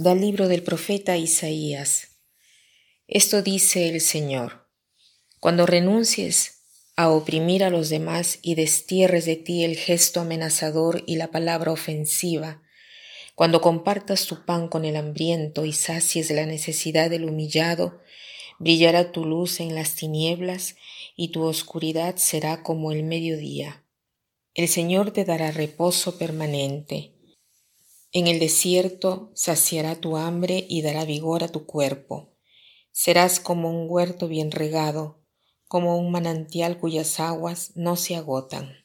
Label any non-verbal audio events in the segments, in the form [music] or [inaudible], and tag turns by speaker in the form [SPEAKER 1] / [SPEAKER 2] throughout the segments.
[SPEAKER 1] Del libro del profeta Isaías. Esto dice el Señor. Cuando renuncies a oprimir a los demás y destierres de ti el gesto amenazador y la palabra ofensiva, cuando compartas tu pan con el hambriento y sacies la necesidad del humillado, brillará tu luz en las tinieblas y tu oscuridad será como el mediodía. El Señor te dará reposo permanente en el desierto saciará tu hambre y dará vigor a tu cuerpo. Serás como un huerto bien regado, como un manantial cuyas aguas no se agotan.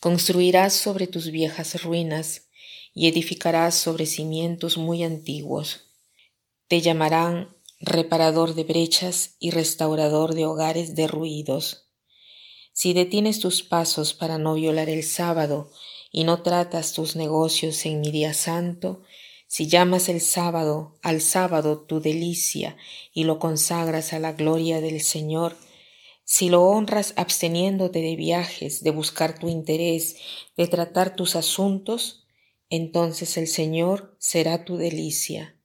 [SPEAKER 1] Construirás sobre tus viejas ruinas y edificarás sobre cimientos muy antiguos. Te llamarán reparador de brechas y restaurador de hogares derruidos. Si detienes tus pasos para no violar el sábado y no tratas tus negocios en mi día santo, si llamas el sábado al sábado tu delicia y lo consagras a la gloria del Señor, si lo honras absteniéndote de viajes, de buscar tu interés, de tratar tus asuntos, entonces el Señor será tu delicia.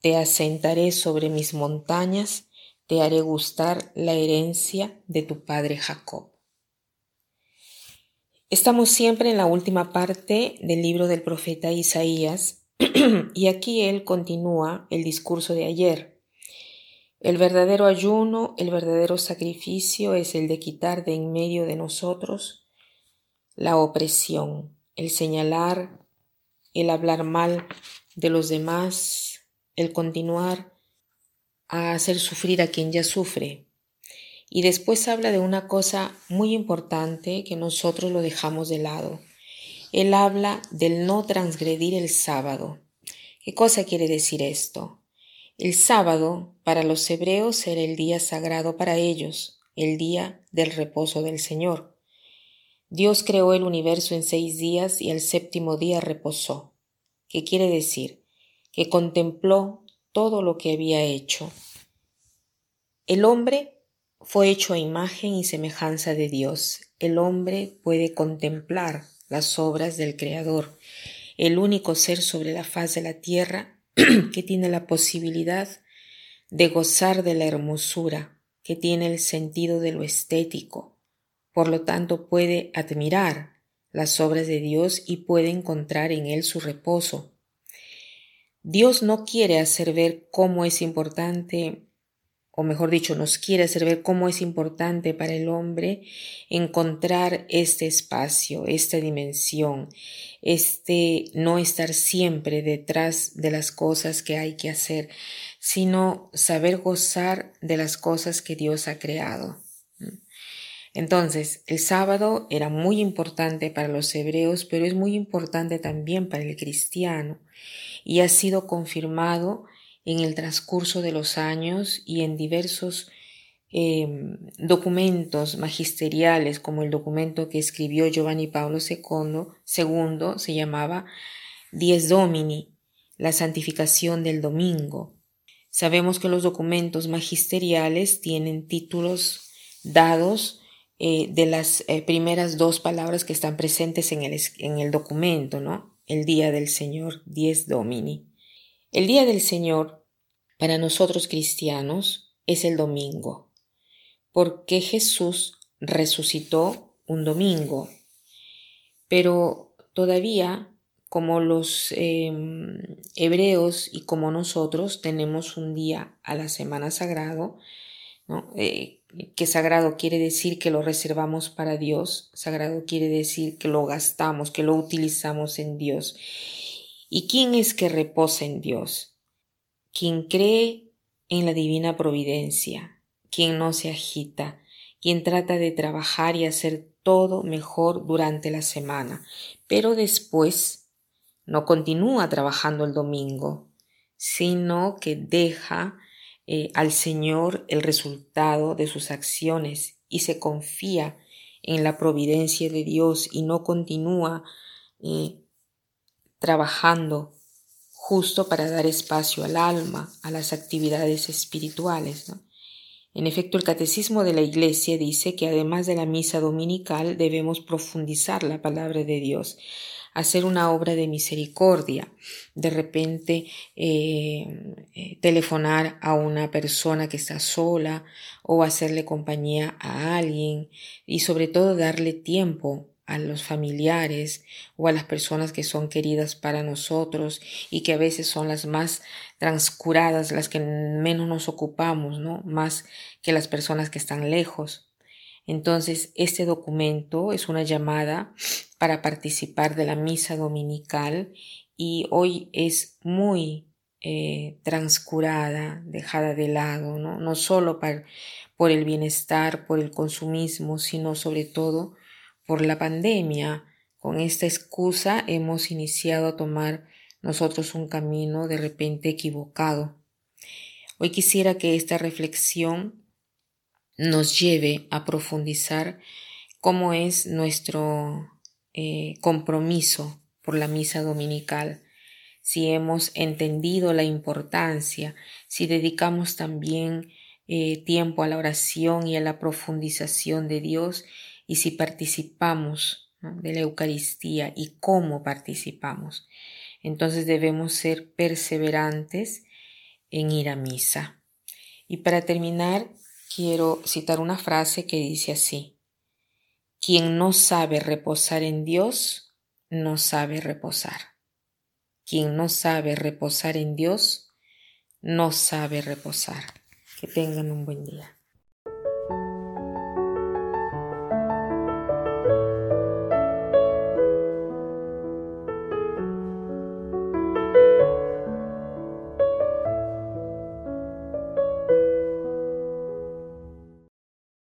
[SPEAKER 1] Te asentaré sobre mis montañas, te haré gustar la herencia de tu padre Jacob. Estamos siempre en la última parte del libro del profeta Isaías [clears throat] y aquí él continúa el discurso de ayer. El verdadero ayuno, el verdadero sacrificio es el de quitar de en medio de nosotros la opresión, el señalar, el hablar mal de los demás, el continuar a hacer sufrir a quien ya sufre, y después habla de una cosa muy importante que nosotros lo dejamos de lado. Él habla del no transgredir el sábado. ¿Qué cosa quiere decir esto? El sábado para los hebreos era el día sagrado para ellos, el día del reposo del Señor. Dios creó el universo en seis días y el séptimo día reposó. ¿Qué quiere decir? Que contempló todo lo que había hecho. El hombre fue hecho a imagen y semejanza de Dios. El hombre puede contemplar las obras del Creador, el único ser sobre la faz de la tierra [clears throat] que tiene la posibilidad de gozar de la hermosura, que tiene el sentido de lo estético. Por lo tanto, puede admirar las obras de Dios y puede encontrar en él su reposo. Dios no quiere hacer ver cómo es importante o mejor dicho, nos quiere hacer ver cómo es importante para el hombre encontrar este espacio, esta dimensión, este no estar siempre detrás de las cosas que hay que hacer, sino saber gozar de las cosas que Dios ha creado. Entonces, el sábado era muy importante para los hebreos, pero es muy importante también para el cristiano y ha sido confirmado en el transcurso de los años y en diversos em, documentos magisteriales, como el documento que escribió Giovanni Paolo II, segundo, se llamaba Dies Domini, la santificación del domingo. Sabemos que los documentos magisteriales tienen títulos dados eh, de las eh, primeras dos palabras que están presentes en el, en el documento, ¿no? El día del Señor, Dies Domini. El día del Señor para nosotros cristianos es el domingo, porque Jesús resucitó un domingo, pero todavía como los em, hebreos y como nosotros tenemos un día a la semana sagrado, eh, que sagrado quiere decir que lo reservamos para Dios, sagrado quiere decir que lo gastamos, que lo utilizamos en Dios. ¿Y quién es que reposa en Dios? Quien cree en la divina providencia, quien no se agita, quien trata de trabajar y hacer todo mejor durante la semana, pero después no continúa trabajando el domingo, sino que deja eh, al Señor el resultado de sus acciones y se confía en la providencia de Dios y no continúa eh, trabajando justo para dar espacio al alma, a las actividades espirituales. En efecto, el catecismo de la Iglesia dice que además de la misa dominical debemos profundizar la palabra de Dios, hacer una obra de misericordia, de repente eh, eh, telefonar a una persona que está sola o hacerle compañía a alguien y sobre todo darle tiempo a los familiares o a las personas que son queridas para nosotros y que a veces son las más transcuradas, las que menos nos ocupamos, ¿no? Más que las personas que están lejos. Entonces, este documento es una llamada para participar de la misa dominical y hoy es muy eh, transcurada, dejada de lado, ¿no? No solo por el bienestar, por el consumismo, sino sobre todo por la pandemia. Con esta excusa hemos iniciado a tomar nosotros un camino de repente equivocado. Hoy quisiera que esta reflexión nos lleve a profundizar cómo es nuestro eh, compromiso por la misa dominical, si hemos entendido la importancia, si dedicamos también eh, tiempo a la oración y a la profundización de Dios y si participamos de la Eucaristía y cómo participamos. Entonces debemos ser perseverantes en ir a misa. Y para terminar, quiero citar una frase que dice así, quien no sabe reposar en Dios, no sabe reposar. Quien no sabe reposar en Dios, no sabe reposar. Que tengan un buen día.